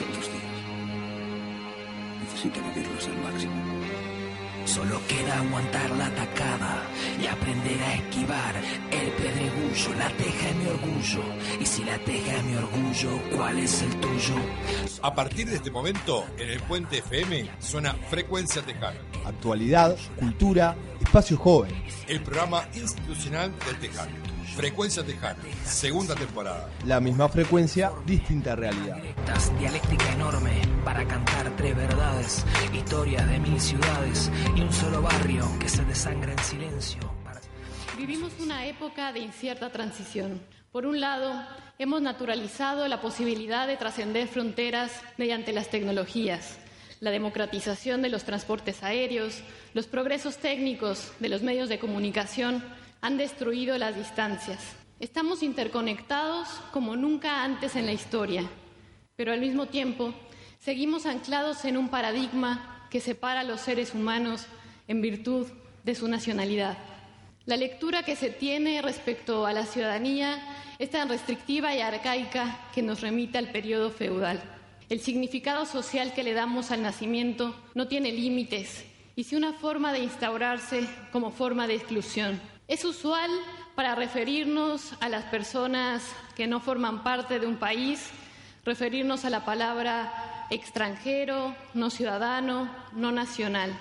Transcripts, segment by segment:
los otros días. Necesito vivirlos al máximo. Solo queda aguantar la atacada y aprender a esquivar el pedregullo. La teja es mi orgullo. Y si la teja es mi orgullo, ¿cuál es el tuyo? A partir de este momento, en el Puente FM suena Frecuencia Tejana. Actualidad, cultura, espacio joven. El programa institucional del Tejano. Frecuencia Tejana, segunda temporada. La misma frecuencia, distinta realidad. Dialéctica enorme para cantar tres verdades, historias de mil ciudades y un solo barrio que se desangra en silencio. Vivimos una época de incierta transición. Por un lado, hemos naturalizado la posibilidad de trascender fronteras mediante las tecnologías, la democratización de los transportes aéreos, los progresos técnicos de los medios de comunicación han destruido las distancias. Estamos interconectados como nunca antes en la historia, pero al mismo tiempo seguimos anclados en un paradigma que separa a los seres humanos en virtud de su nacionalidad. La lectura que se tiene respecto a la ciudadanía es tan restrictiva y arcaica que nos remite al periodo feudal. El significado social que le damos al nacimiento no tiene límites y si una forma de instaurarse como forma de exclusión. Es usual para referirnos a las personas que no forman parte de un país, referirnos a la palabra extranjero, no ciudadano, no nacional.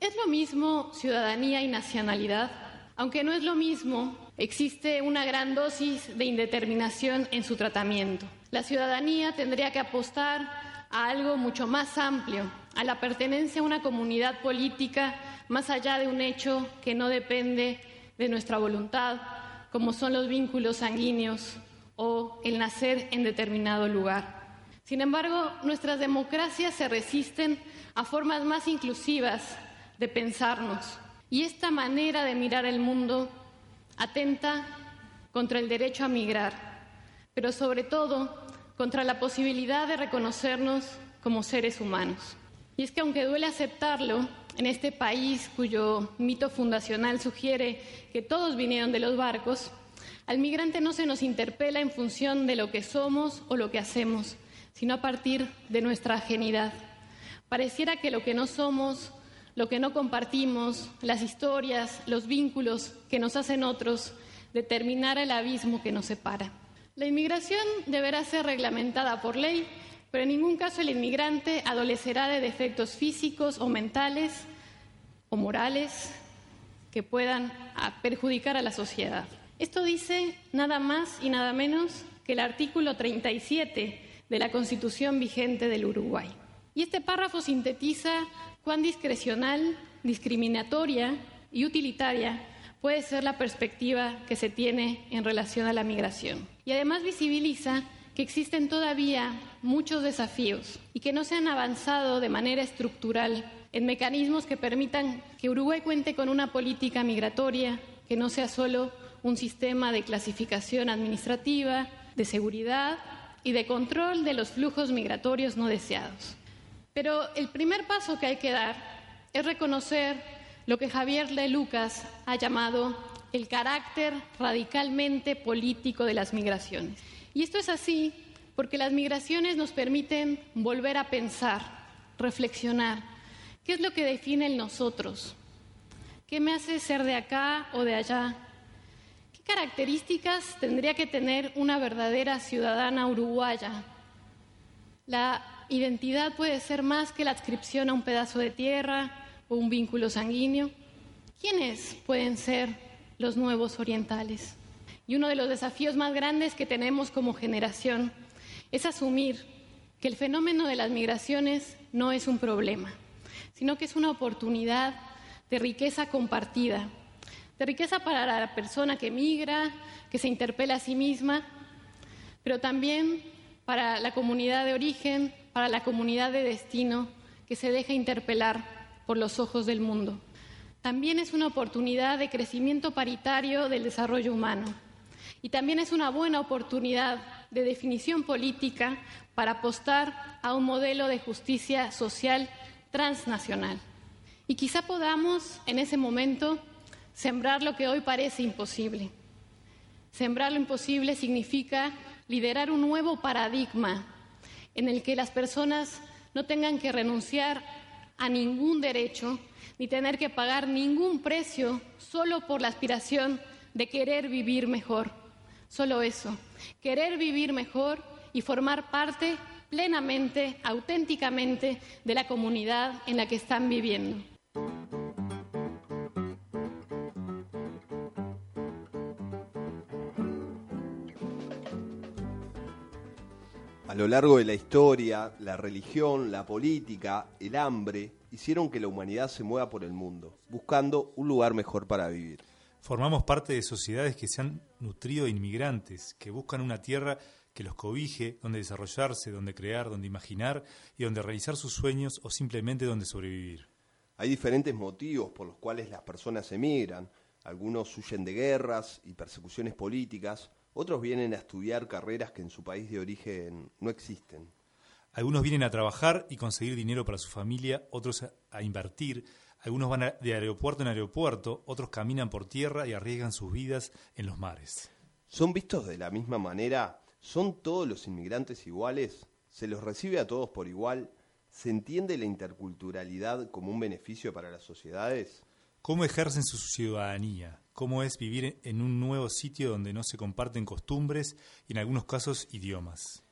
¿Es lo mismo ciudadanía y nacionalidad? Aunque no es lo mismo, existe una gran dosis de indeterminación en su tratamiento. La ciudadanía tendría que apostar a algo mucho más amplio, a la pertenencia a una comunidad política más allá de un hecho que no depende de nuestra voluntad, como son los vínculos sanguíneos o el nacer en determinado lugar. Sin embargo, nuestras democracias se resisten a formas más inclusivas de pensarnos y esta manera de mirar el mundo atenta contra el derecho a migrar, pero sobre todo contra la posibilidad de reconocernos como seres humanos. Y es que aunque duele aceptarlo, en este país cuyo mito fundacional sugiere que todos vinieron de los barcos, al migrante no se nos interpela en función de lo que somos o lo que hacemos, sino a partir de nuestra ajenidad. Pareciera que lo que no somos, lo que no compartimos, las historias, los vínculos que nos hacen otros, determinara el abismo que nos separa. La inmigración deberá ser reglamentada por ley pero en ningún caso el inmigrante adolecerá de defectos físicos o mentales o morales que puedan perjudicar a la sociedad. Esto dice nada más y nada menos que el artículo 37 de la Constitución vigente del Uruguay. Y este párrafo sintetiza cuán discrecional, discriminatoria y utilitaria puede ser la perspectiva que se tiene en relación a la migración. Y además visibiliza que existen todavía muchos desafíos y que no se han avanzado de manera estructural en mecanismos que permitan que Uruguay cuente con una política migratoria que no sea solo un sistema de clasificación administrativa, de seguridad y de control de los flujos migratorios no deseados. Pero el primer paso que hay que dar es reconocer lo que Javier Le Lucas ha llamado el carácter radicalmente político de las migraciones. Y esto es así porque las migraciones nos permiten volver a pensar, reflexionar. ¿Qué es lo que define el nosotros? ¿Qué me hace ser de acá o de allá? ¿Qué características tendría que tener una verdadera ciudadana uruguaya? La identidad puede ser más que la adscripción a un pedazo de tierra o un vínculo sanguíneo. ¿Quiénes pueden ser los nuevos orientales? Y uno de los desafíos más grandes que tenemos como generación es asumir que el fenómeno de las migraciones no es un problema, sino que es una oportunidad de riqueza compartida, de riqueza para la persona que migra, que se interpela a sí misma, pero también para la comunidad de origen, para la comunidad de destino, que se deja interpelar por los ojos del mundo. También es una oportunidad de crecimiento paritario del desarrollo humano y también es una buena oportunidad de definición política para apostar a un modelo de justicia social transnacional. Y quizá podamos en ese momento sembrar lo que hoy parece imposible. Sembrar lo imposible significa liderar un nuevo paradigma en el que las personas no tengan que renunciar a ningún derecho ni tener que pagar ningún precio solo por la aspiración de querer vivir mejor. Solo eso, querer vivir mejor y formar parte plenamente, auténticamente de la comunidad en la que están viviendo. A lo largo de la historia, la religión, la política, el hambre hicieron que la humanidad se mueva por el mundo, buscando un lugar mejor para vivir. Formamos parte de sociedades que se han nutrido de inmigrantes, que buscan una tierra que los cobije, donde desarrollarse, donde crear, donde imaginar y donde realizar sus sueños o simplemente donde sobrevivir. Hay diferentes motivos por los cuales las personas emigran. Algunos huyen de guerras y persecuciones políticas, otros vienen a estudiar carreras que en su país de origen no existen. Algunos vienen a trabajar y conseguir dinero para su familia, otros a, a invertir, algunos van de aeropuerto en aeropuerto, otros caminan por tierra y arriesgan sus vidas en los mares. ¿Son vistos de la misma manera? ¿Son todos los inmigrantes iguales? ¿Se los recibe a todos por igual? ¿Se entiende la interculturalidad como un beneficio para las sociedades? ¿Cómo ejercen su ciudadanía? ¿Cómo es vivir en un nuevo sitio donde no se comparten costumbres y en algunos casos idiomas?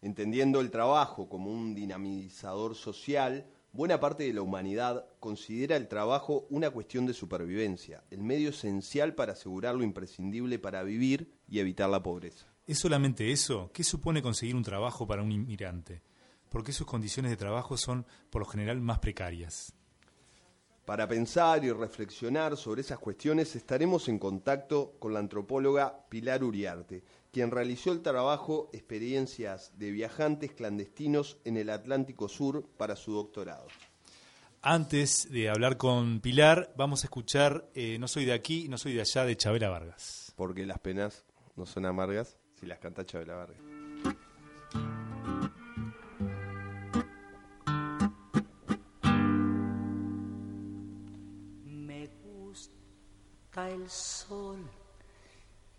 Entendiendo el trabajo como un dinamizador social, buena parte de la humanidad considera el trabajo una cuestión de supervivencia, el medio esencial para asegurar lo imprescindible para vivir y evitar la pobreza. ¿Es solamente eso? ¿Qué supone conseguir un trabajo para un inmigrante? ¿Por qué sus condiciones de trabajo son, por lo general, más precarias? Para pensar y reflexionar sobre esas cuestiones estaremos en contacto con la antropóloga Pilar Uriarte, quien realizó el trabajo Experiencias de viajantes clandestinos en el Atlántico Sur para su doctorado. Antes de hablar con Pilar, vamos a escuchar eh, No soy de aquí, no soy de allá de Chabela Vargas. Porque las penas no son amargas si las canta Chabela Vargas. Me gusta el sol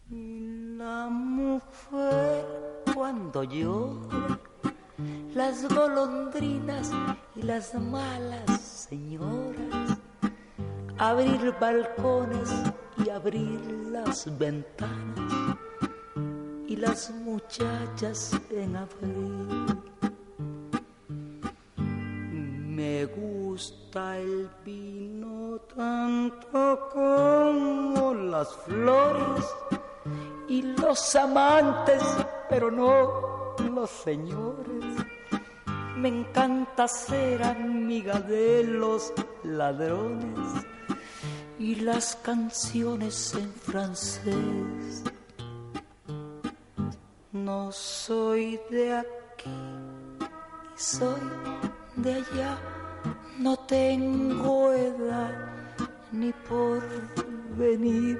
y la mujer cuando llora, las golondrinas y las malas señoras, abrir balcones y abrir las ventanas y las muchachas en abril. Me gusta el vino tanto como las flores y los amantes, pero no los señores. Me encanta ser amiga de los ladrones y las canciones en francés. No soy de aquí soy de allá. No tengo edad ni por venir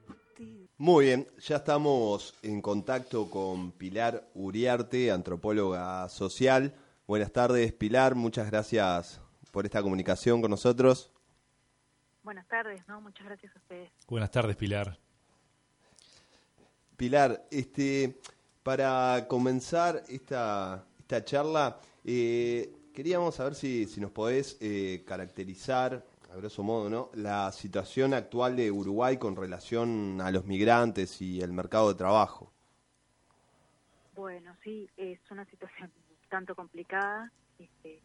Muy bien, ya estamos en contacto con Pilar Uriarte, antropóloga social. Buenas tardes, Pilar, muchas gracias por esta comunicación con nosotros. Buenas tardes, ¿no? Muchas gracias a ustedes. Buenas tardes, Pilar. Pilar, este, para comenzar esta, esta charla, eh, queríamos saber si, si nos podés eh, caracterizar, a grosso modo, ¿no? la situación actual de Uruguay con relación a los migrantes y el mercado de trabajo. Bueno, sí, es una situación tanto complicada. Este,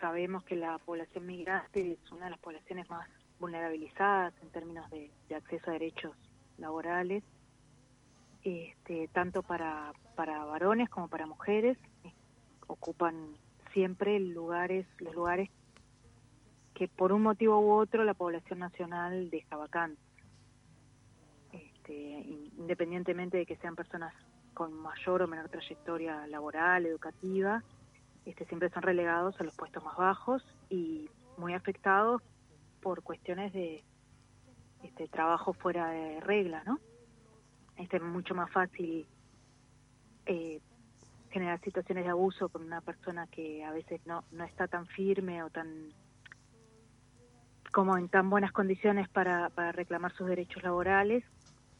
sabemos que la población migrante es una de las poblaciones más vulnerabilizadas en términos de, acceso a derechos laborales, este, tanto para, para varones como para mujeres. Ocupan siempre lugares, los lugares que por un motivo u otro la población nacional deja vacantes. Este, in- independientemente de que sean personas con mayor o menor trayectoria laboral, educativa, este, siempre son relegados a los puestos más bajos y muy afectados por cuestiones de este trabajo fuera de regla, ¿no? Este, es mucho más fácil eh, generar situaciones de abuso con una persona que a veces no, no está tan firme o tan como en tan buenas condiciones para, para reclamar sus derechos laborales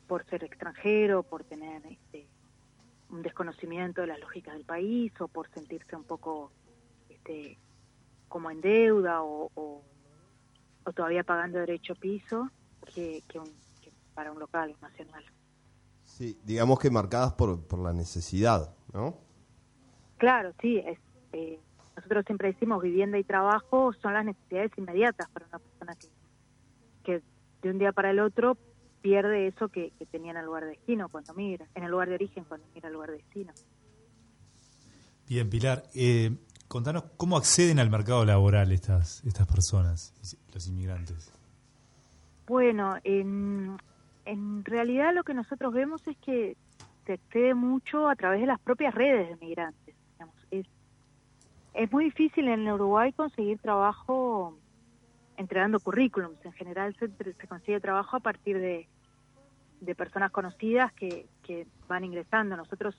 por ser extranjero, por tener este, un desconocimiento de las lógicas del país o por sentirse un poco este, como en deuda o, o, todavía pagando derecho piso que, que, para un local nacional. Sí, digamos que marcadas por, por la necesidad, ¿no? Claro, sí. Es, eh, nosotros siempre decimos vivienda y trabajo son las necesidades inmediatas para una persona que, que de un día para el otro pierde eso que, tenía en el lugar de destino cuando migra, en el lugar de origen cuando migra al lugar de destino. Bien, Pilar, eh, contanos cómo acceden al mercado laboral estas, estas personas, los inmigrantes. Bueno, en, en realidad lo que nosotros vemos es que se accede mucho a través de las propias redes de migrantes. Es, muy difícil en Uruguay conseguir trabajo entregando currículums. En general se, se consigue trabajo a partir de, de personas conocidas que, que van ingresando. Nosotros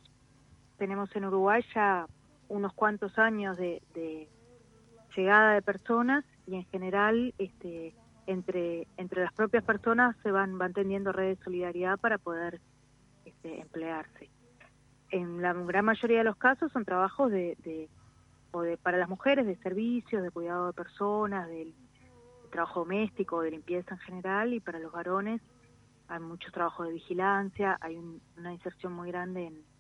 tenemos en Uruguay ya unos cuantos años de, de llegada de personas y en general este, entre, entre las propias personas se van, van tendiendo redes de solidaridad para poder este, emplearse. En la gran mayoría de los casos son trabajos de, de, o de, para las mujeres de servicios, de cuidado de personas, del trabajo doméstico, de limpieza en general, y para los varones hay mucho trabajo de vigilancia, hay una inserción muy grande en,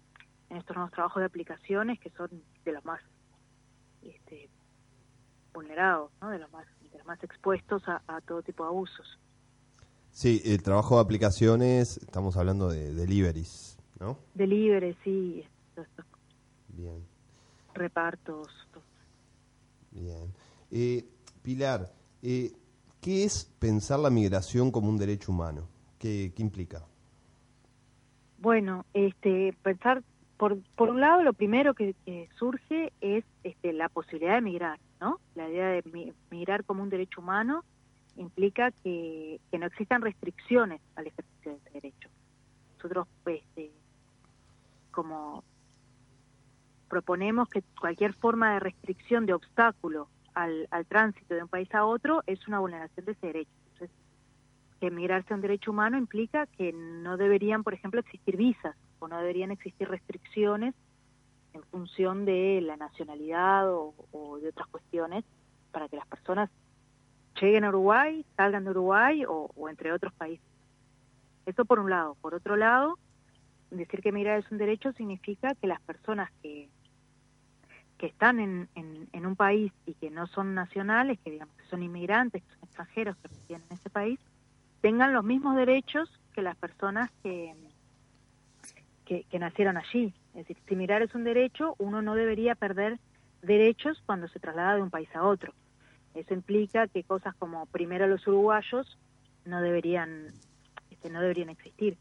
estos nuevos trabajos de aplicaciones que son de los más este, vulnerados, ¿no? de los más de los más expuestos a, todo tipo de abusos. Sí, el trabajo de aplicaciones, estamos hablando de deliveries, ¿no? Deliveries, sí. Bien. Repartos. Bien. Eh, Pilar, eh, ¿qué es pensar la migración como un derecho humano? ¿Qué, implica? Bueno, este, pensar, por, por un lado, lo primero que, surge es este, la posibilidad de migrar, ¿no? La idea de migrar como un derecho humano implica que, no existan restricciones al ejercicio de ese derecho. Nosotros, pues, como proponemos que cualquier forma de restricción, de obstáculo al, al tránsito de un país a otro es una vulneración de ese derecho que migrarse a un derecho humano implica que no deberían, por ejemplo, existir visas o no deberían existir restricciones en función de la nacionalidad o, de otras cuestiones para que las personas lleguen a Uruguay, salgan de Uruguay o, entre otros países. Eso por un lado. Por otro lado, decir que migrar es un derecho significa que las personas que, que están en, en, un país y que no son nacionales, que digamos que son inmigrantes, que son extranjeros que residen en ese país, tengan los mismos derechos que las personas que, que, nacieron allí. Es decir, si mirar es un derecho, uno no debería perder derechos cuando se traslada de un país a otro. Eso implica que cosas como primero los uruguayos no deberían este, no deberían existir.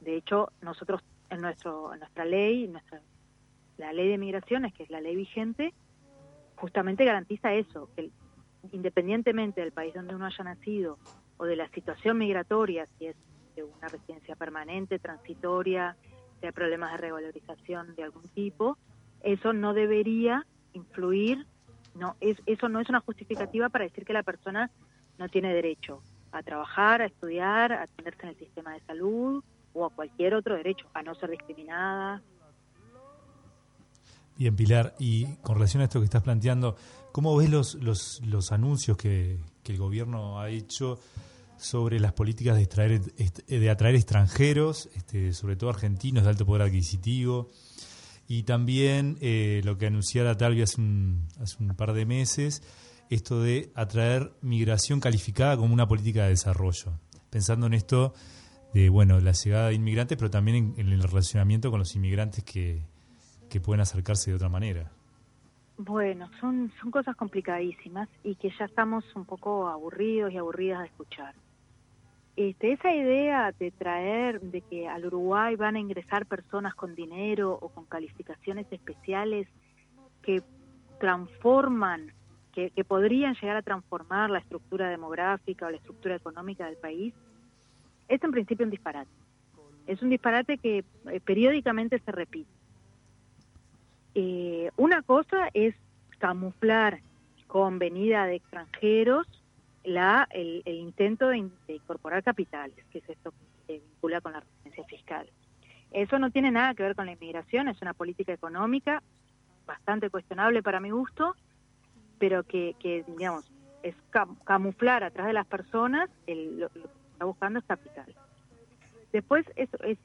De hecho, nosotros en nuestro en nuestra ley, nuestra la ley de migraciones, que es la ley vigente, justamente garantiza eso, que independientemente del país donde uno haya nacido o de la situación migratoria, si es de una residencia permanente, transitoria, si hay problemas de revalorización de algún tipo, eso no debería influir, no es, eso no es una justificativa para decir que la persona no tiene derecho a trabajar, a estudiar, a atenderse en el sistema de salud o a cualquier otro derecho, a no ser discriminada. Bien, Pilar, y con relación a esto que estás planteando, ¿cómo ves los, los, los anuncios que, que el gobierno ha hecho sobre las políticas de, extraer, de atraer extranjeros, este, sobre todo argentinos de alto poder adquisitivo, y también eh, lo que anunciara Talvi hace un, hace un par de meses, esto de atraer migración calificada como una política de desarrollo. Pensando en esto de bueno la llegada de inmigrantes, pero también en, el relacionamiento con los inmigrantes que, que pueden acercarse de otra manera. Bueno, son, son cosas complicadísimas y que ya estamos un poco aburridos y aburridas de escuchar. Este, esa idea de traer, de que al Uruguay van a ingresar personas con dinero o con calificaciones especiales que transforman, que, que podrían llegar a transformar la estructura demográfica o la estructura económica del país, es en principio un disparate. Es un disparate que eh, periódicamente se repite. Eh, una cosa es camuflar con venida de extranjeros la, el, intento de, incorporar capitales, que es esto que se vincula con la residencia fiscal. Eso no tiene nada que ver con la inmigración, es una política económica bastante cuestionable para mi gusto, pero que, que digamos, es camuflar atrás de las personas el, lo, que está buscando es capital. Después, eso, es,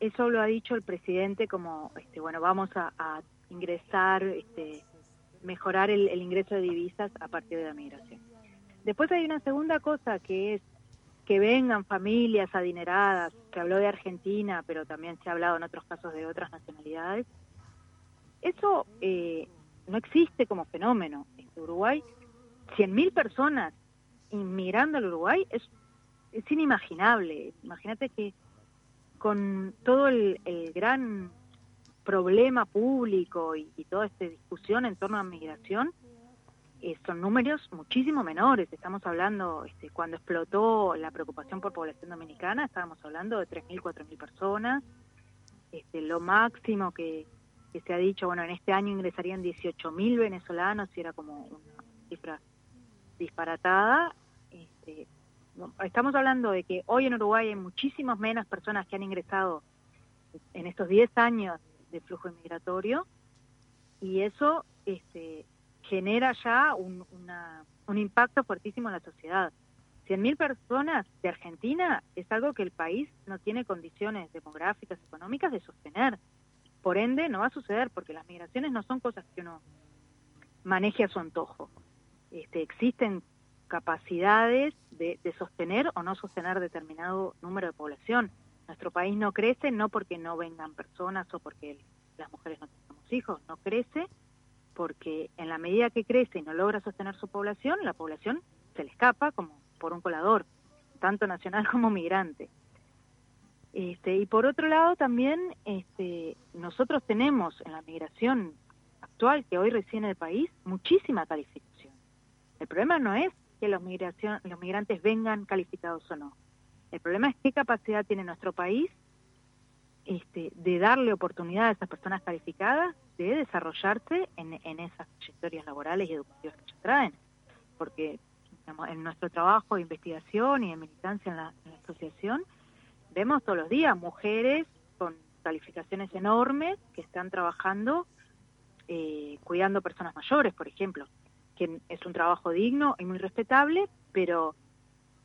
eso lo ha dicho el presidente como, este, bueno, vamos a, ingresar, este, mejorar el, el ingreso de divisas a partir de la migración. Después hay una segunda cosa que es que vengan familias adineradas, que habló de Argentina, pero también se ha hablado en otros casos de otras nacionalidades. Eso eh, no existe como fenómeno. En Uruguay, 100.000 personas inmigrando al Uruguay es, es inimaginable. Imagínate que con todo el, gran problema público y, y toda esta discusión en torno a migración, eh, son números muchísimo menores. Estamos hablando, este, cuando explotó la preocupación por población dominicana, estábamos hablando de 3.000, 4.000 personas. Este, lo máximo que, se ha dicho, bueno, en este año ingresarían 18.000 venezolanos, y era como una cifra disparatada. Este, estamos hablando de que hoy en Uruguay hay muchísimas menos personas que han ingresado en estos 10 años de flujo migratorio y eso este, genera ya un, un impacto fuertísimo en la sociedad. 100.000 personas de Argentina es algo que el país no tiene condiciones demográficas, económicas de sostener. Por ende, no va a suceder porque las migraciones no son cosas que uno maneje a su antojo. Este, existen capacidades de, de, sostener o no sostener determinado número de población. Nuestro país no crece no porque no vengan personas o porque las mujeres no tenemos hijos, no crece porque en la medida que crece y no logra sostener su población, la población se le escapa como por un colador, tanto nacional como migrante. Este, y por otro lado también este, nosotros tenemos en la migración actual que hoy recibe el país muchísima calificación. El problema no es que los, migración, los migrantes vengan calificados o no. El problema es qué capacidad tiene nuestro país este, de darle oportunidad a esas personas calificadas de desarrollarse en, esas trayectorias laborales y educativas que ellos traen. Porque en nuestro trabajo de investigación y de militancia en la, asociación, vemos todos los días mujeres con calificaciones enormes que están trabajando eh, cuidando personas mayores, por ejemplo, que es un trabajo digno y muy respetable, pero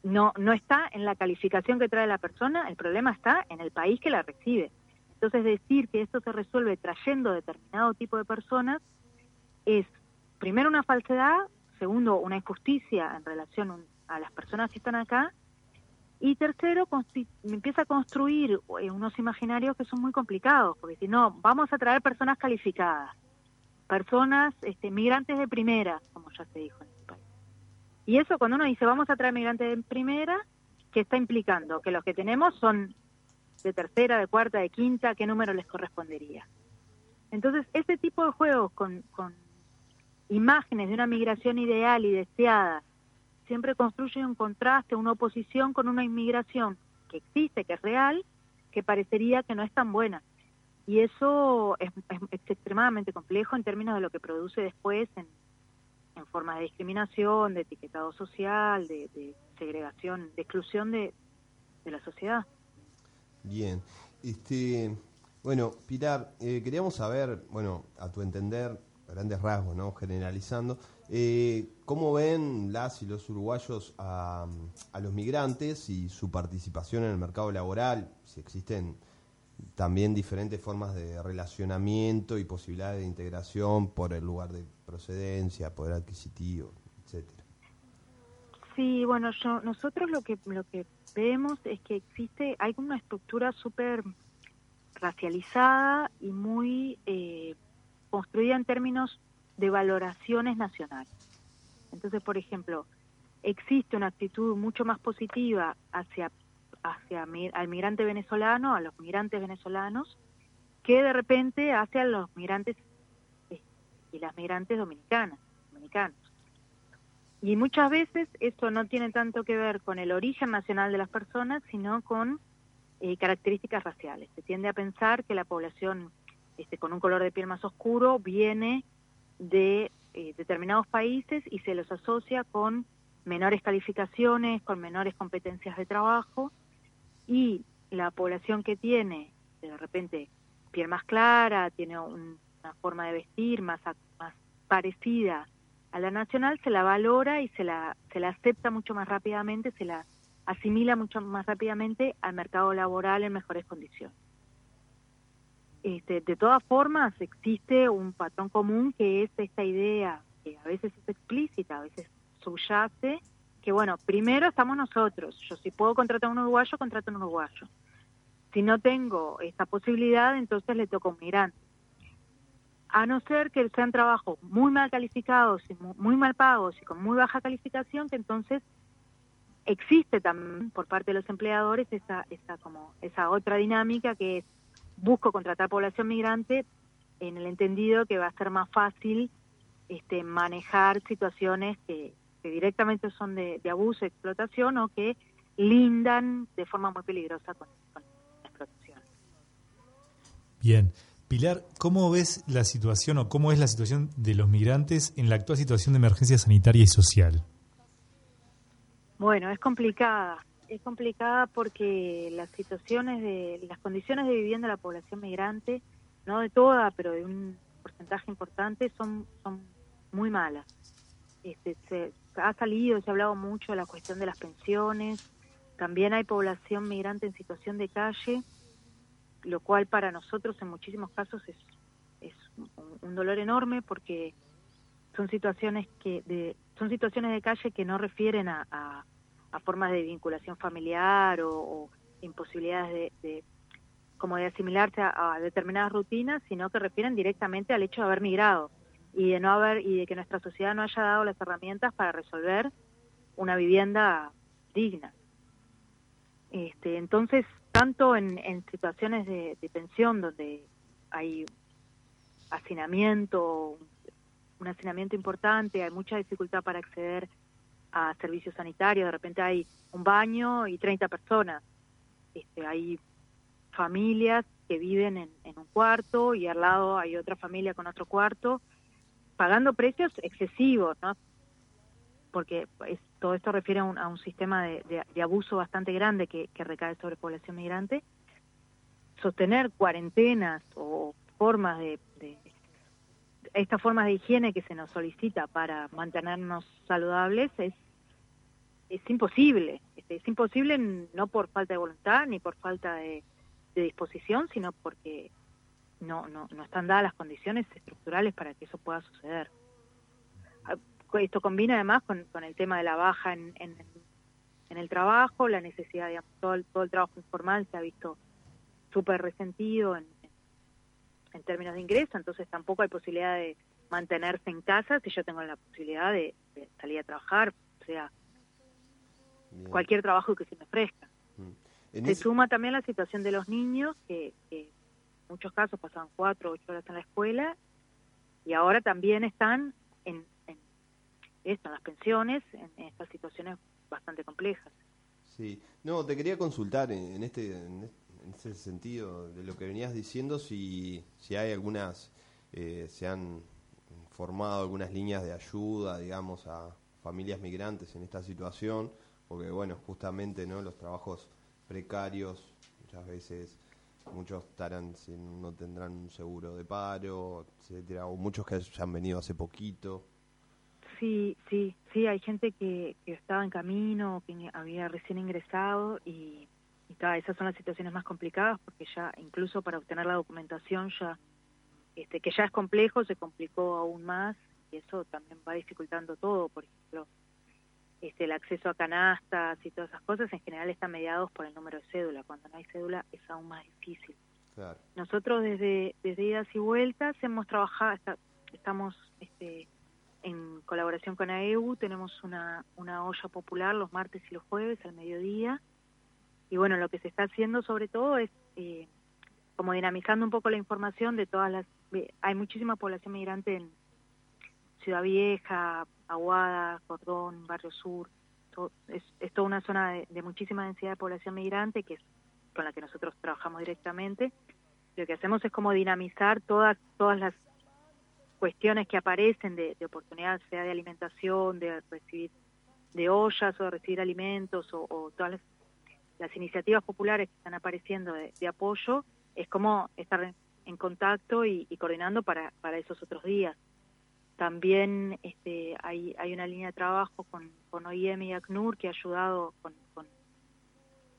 no, no está en la calificación que trae la persona, el problema está en el país que la recibe. Entonces decir que esto se resuelve trayendo determinado tipo de personas es primero una falsedad, segundo una injusticia en relación a las personas que están acá y tercero empieza a construir eh, unos imaginarios que son muy complicados, porque si no, vamos a traer personas calificadas, personas este, migrantes de primera, como ya se dijo en este país. Y eso cuando uno dice vamos a traer migrantes de primera, ¿qué está implicando? Que los que tenemos son de tercera, de cuarta, de quinta, qué número les correspondería. Entonces, este tipo de juegos con, con imágenes de una migración ideal y deseada siempre construye un contraste, una oposición con una inmigración que existe, que es real, que parecería que no es tan buena. Y eso es, extremadamente complejo en términos de lo que produce después en, en formas de discriminación, de etiquetado social, de, segregación, de exclusión de la sociedad. Bien. Este, bueno, Pilar, eh, queríamos saber, bueno, a tu entender, grandes rasgos, ¿no? Generalizando, eh, ¿cómo ven las y los uruguayos a, los migrantes y su participación en el mercado laboral? Si existen también diferentes formas de relacionamiento y posibilidades de integración por el lugar de procedencia, poder adquisitivo, etcétera. Sí, bueno, yo, nosotros lo que lo que vemos es que existe, hay una estructura súper racializada y muy eh, construida en términos de valoraciones nacionales. Entonces, por ejemplo, existe una actitud mucho más positiva hacia, hacia al migrante venezolano, a los migrantes venezolanos, que de repente hacia los migrantes eh, y las migrantes dominicanas, dominicanos. Y muchas veces esto no tiene tanto que ver con el origen nacional de las personas, sino con eh, características raciales. Se tiende a pensar que la población este, con un color de piel más oscuro viene de eh, determinados países y se los asocia con menores calificaciones, con menores competencias de trabajo y la población que tiene de repente piel más clara, tiene una forma de vestir más, más parecida a la nacional se la valora y se la, se la acepta mucho más rápidamente, se la asimila mucho más rápidamente al mercado laboral en mejores condiciones. Este, de todas formas, existe un patrón común que es esta idea, que a veces es explícita, a veces subyace, que bueno, primero estamos nosotros. Yo si puedo contratar a un uruguayo, contrato a un uruguayo. Si no tengo esta posibilidad, entonces le toca un migrante a no ser que sean trabajos muy mal calificados, y muy mal pagos y con muy baja calificación, que entonces existe también por parte de los empleadores esa, esa, como, esa otra dinámica que es busco contratar población migrante en el entendido que va a ser más fácil este, manejar situaciones que, directamente son de, abuso, explotación o que lindan de forma muy peligrosa con, con la explotación. Bien. Pilar, ¿cómo ves la situación o cómo es la situación de los migrantes en la actual situación de emergencia sanitaria y social? Bueno, es complicada. Es complicada porque las situaciones de las condiciones de vivienda de la población migrante, no de toda, pero de un porcentaje importante, son son muy malas. Este, se ha salido, se ha hablado mucho de la cuestión de las pensiones. También hay población migrante en situación de calle lo cual para nosotros en muchísimos casos es, un, dolor enorme porque son situaciones que de, son situaciones de calle que no refieren a, formas de vinculación familiar o, imposibilidades de, como de asimilarse a, determinadas rutinas, sino que refieren directamente al hecho de haber migrado y de no haber y de que nuestra sociedad no haya dado las herramientas para resolver una vivienda digna. Este, entonces tanto en, situaciones de, pensión donde hay hacinamiento, un hacinamiento importante, hay mucha dificultad para acceder a servicios sanitarios, de repente hay un baño y 30 personas, este, hay familias que viven en, en un cuarto y al lado hay otra familia con otro cuarto, pagando precios excesivos, ¿no? porque todo esto refiere a un, sistema de, abuso bastante grande que, recae sobre población migrante, sostener cuarentenas o formas de, estas formas de higiene que se nos solicita para mantenernos saludables es es imposible este, es imposible no por falta de voluntad ni por falta de, disposición sino porque no, no no están dadas las condiciones estructurales para que eso pueda suceder esto combina además con, el tema de la baja en, en, el trabajo, la necesidad de todo el, todo el trabajo informal se ha visto súper resentido en, en términos de ingreso, entonces tampoco hay posibilidad de mantenerse en casa si yo tengo la posibilidad de, salir a trabajar, o sea, cualquier trabajo que se me ofrezca. Mm. Se suma también la situación de los niños, que, en muchos casos pasaban cuatro o ocho horas en la escuela, y ahora también están en, las pensiones, en, estas situaciones bastante complejas. Sí, no, te quería consultar en, este en ese sentido de lo que venías diciendo, si, si hay algunas, eh, se han formado algunas líneas de ayuda, digamos, a familias migrantes en esta situación, porque bueno, justamente no los trabajos precarios muchas veces muchos estarán no tendrán un seguro de paro, etcétera, o muchos que ya han venido hace poquito. Sí, sí, sí, hay gente que, estaba en camino, que había recién ingresado y, y esas son las situaciones más complicadas porque ya incluso para obtener la documentación ya, este, que ya es complejo, se complicó aún más y eso también va dificultando todo, por ejemplo, este, el acceso a canastas y todas esas cosas en general están mediados por el número de cédula, cuando no hay cédula es aún más difícil. Nosotros desde, desde idas y vueltas hemos trabajado, estamos este, en colaboración con AEU tenemos una, una olla popular los martes y los jueves al mediodía. Y bueno, lo que se está haciendo sobre todo es eh, como dinamizando un poco la información de todas las... Hay muchísima población migrante en, Ciudad Vieja, Aguada, Cordón, Barrio Sur, es, es, toda una zona de, muchísima densidad de población migrante que es con la que nosotros trabajamos directamente. Lo que hacemos es como dinamizar todas todas las cuestiones que aparecen de, de oportunidad, sea de alimentación, de recibir de ollas o de recibir alimentos o, todas las, iniciativas populares que están apareciendo de, apoyo, es como estar en, contacto y, coordinando para, para esos otros días. También este, hay, hay una línea de trabajo con, con OIM y ACNUR que ha ayudado con,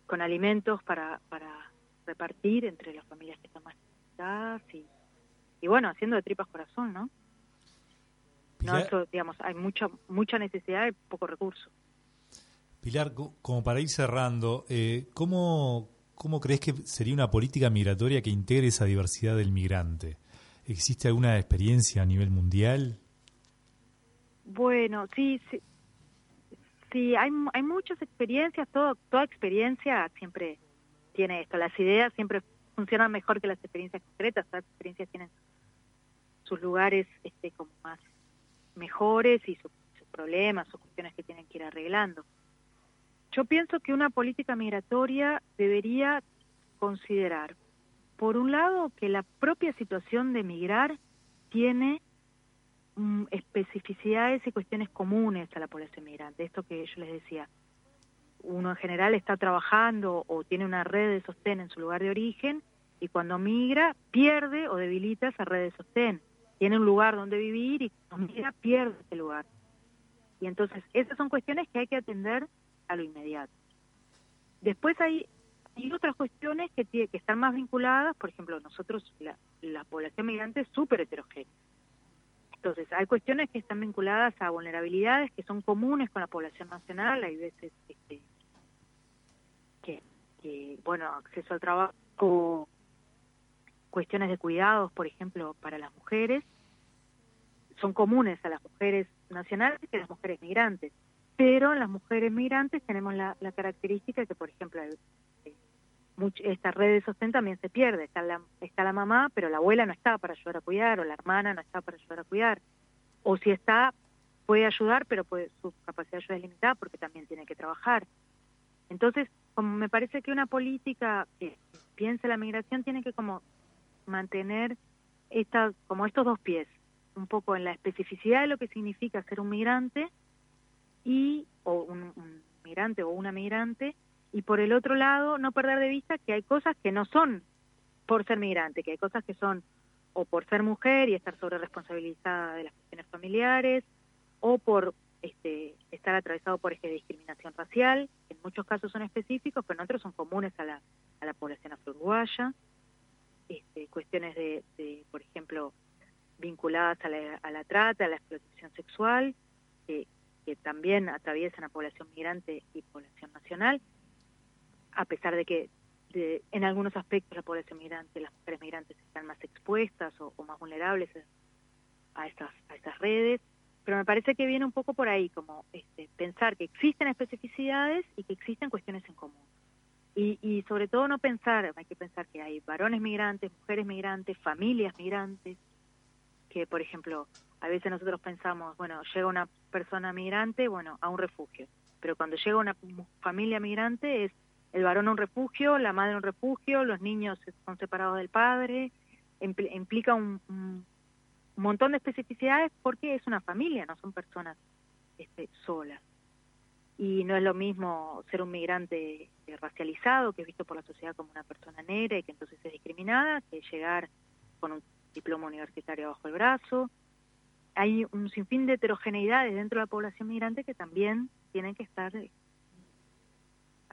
con, alimentos para, para repartir entre las familias que están más necesitadas y, y bueno, haciendo de tripas corazón, ¿no? No, eso, digamos, hay mucha, mucha necesidad y poco recurso. Pilar, como para ir cerrando, eh, ¿cómo, ¿cómo crees que sería una política migratoria que integre esa diversidad del migrante? ¿Existe alguna experiencia a nivel mundial? Bueno, sí, sí, sí hay, hay muchas experiencias, todo, toda experiencia siempre tiene esto, las ideas siempre funcionan mejor que las experiencias concretas, las experiencias tienen sus lugares este, como más mejores y sus, problemas o cuestiones que tienen que ir arreglando. Yo pienso que una política migratoria debería considerar, por un lado, que la propia situación de migrar tiene mm, especificidades y cuestiones comunes a la población migrante. Esto que yo les decía, uno en general está trabajando o tiene una red de sostén en su lugar de origen y cuando migra pierde o debilita esa red de sostén tiene un lugar donde vivir y cuando mira pierde ese lugar. Y entonces esas son cuestiones que hay que atender a lo inmediato. Después hay, otras cuestiones que, que están más vinculadas, por ejemplo, nosotros, la, la población migrante es súper heterogénea. Entonces, hay cuestiones que están vinculadas a vulnerabilidades que son comunes con la población nacional, hay veces este, que, bueno, acceso al trabajo, cuestiones de cuidados, por ejemplo, para las mujeres, son comunes a las mujeres nacionales que a las mujeres migrantes. Pero las mujeres migrantes tenemos la, característica de que, por ejemplo, eh, esta red de sostén también se pierde. Está la, está la mamá, pero la abuela no está para ayudar a cuidar, o la hermana no está para ayudar a cuidar. O si está, puede ayudar, pero puede, su capacidad de ayuda es limitada porque también tiene que trabajar. Entonces, como me parece que una política que piense la migración tiene que como mantener esta, como estos dos pies, un poco en la especificidad de lo que significa ser un migrante y o un, migrante o una migrante y por el otro lado no perder de vista que hay cosas que no son por ser migrante, que hay cosas que son o por ser mujer y estar sobre responsabilizada de las cuestiones familiares o por este, estar atravesado por este discriminación racial, que en muchos casos son específicos, pero en otros son comunes a la, a la población afro-uruguaya. Este, cuestiones de, por ejemplo, vinculadas a la, a la, trata, a la explotación sexual, que, también atraviesan a población migrante y población nacional, a pesar de que en algunos aspectos la población migrante, las mujeres migrantes están más expuestas o, más vulnerables a estas, a estas redes, pero me parece que viene un poco por ahí, como este, pensar que existen especificidades y que existen cuestiones en común. Y, y sobre todo no pensar, hay que pensar que hay varones migrantes, mujeres migrantes, familias migrantes, que por ejemplo, a veces nosotros pensamos, bueno, llega una persona migrante, bueno, a un refugio, pero cuando llega una familia migrante es el varón a un refugio, la madre a un refugio, los niños son separados del padre, implica un, un montón de especificidades porque es una familia, no son personas este, solas y no es lo mismo ser un migrante eh, racializado, que es visto por la sociedad como una persona negra y que entonces es discriminada, que llegar con un diploma universitario bajo el brazo. Hay un sinfín de heterogeneidades dentro de la población migrante que también tienen que estar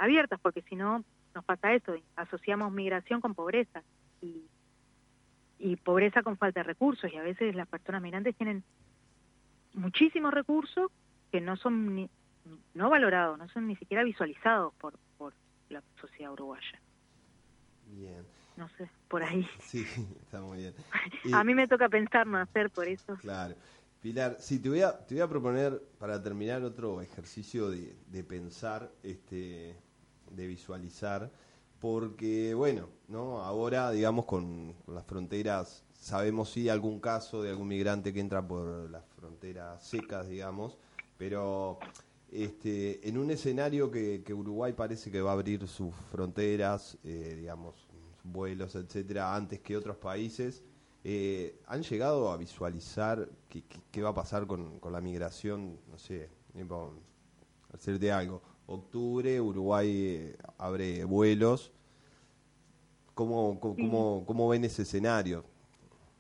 abiertas, porque si no nos pasa eso, asociamos migración con pobreza y, y pobreza con falta de recursos, y a veces las personas migrantes tienen muchísimos recursos que no son ni, no valorados, no son ni siquiera visualizados por, por la sociedad uruguaya. Bien. No sé, por ahí. Sí, está muy bien. a mí me toca pensar no hacer por eso. Claro. Pilar, sí, te voy a, te voy a proponer para terminar otro ejercicio de, de pensar, este, de visualizar, porque, bueno, ¿no? ahora, digamos, con, las fronteras, sabemos sí algún caso de algún migrante que entra por las fronteras secas, digamos, pero este, en un escenario que, Uruguay parece que va a abrir sus fronteras, eh, digamos, vuelos, etcétera, antes que otros países, eh, ¿Han llegado a visualizar qué, va a pasar con, la migración? No sé, hacer de algo. Octubre, Uruguay eh, abre vuelos. ¿Cómo, cómo, cómo, ven ese escenario?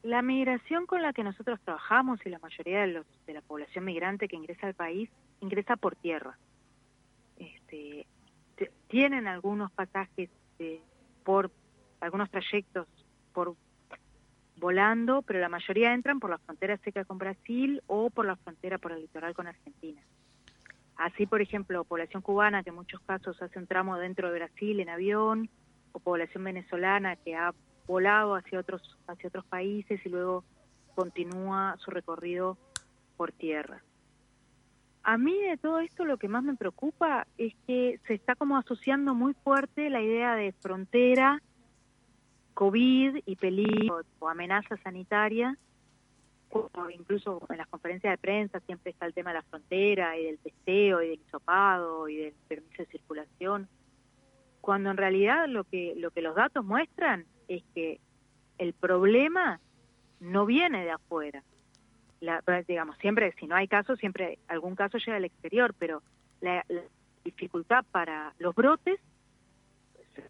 La migración con la que nosotros trabajamos y la mayoría de, los, de la población migrante que ingresa al país ingresa por tierra. Este, tienen algunos pasajes por algunos trayectos por volando, pero la mayoría entran por la frontera seca con Brasil o por la frontera por el litoral con Argentina. Así, por ejemplo, población cubana que en muchos casos hace un tramo dentro de Brasil en avión, o población venezolana que ha volado hacia otros hacia otros países y luego continúa su recorrido por tierra. A mí de todo esto lo que más me preocupa es que se está como asociando muy fuerte la idea de frontera COVID y peligro o amenaza sanitaria, incluso en las conferencias de prensa siempre está el tema de la frontera y del testeo y del hisopado y del permiso de circulación, cuando en realidad lo que, lo que los datos muestran es que el problema no viene de afuera. La, digamos, siempre, si no hay casos, siempre algún caso llega al exterior, pero la, la dificultad para los brotes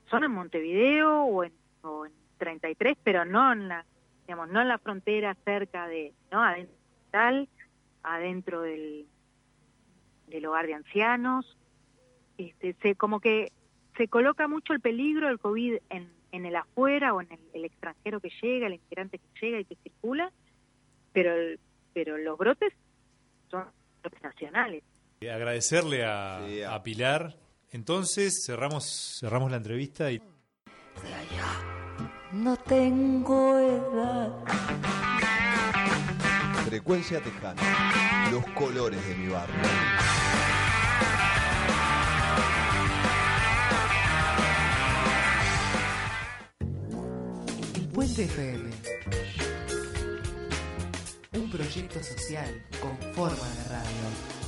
son en Montevideo o en, o en 33, pero no en la, digamos, no en la frontera cerca de, ¿no? Adentro, tal, adentro del, del hogar de ancianos. Este, se, como que se coloca mucho el peligro del COVID en, en el afuera o en el, extranjero que llega, el inmigrante que llega y que circula, pero, pero los brotes son nacionales. Agradecerle a, a Pilar. Entonces cerramos, cerramos la entrevista y no tengo edad. Frecuencia Tejana, los colores de mi barrio. El Puente FM. Un proyecto social con forma de radio.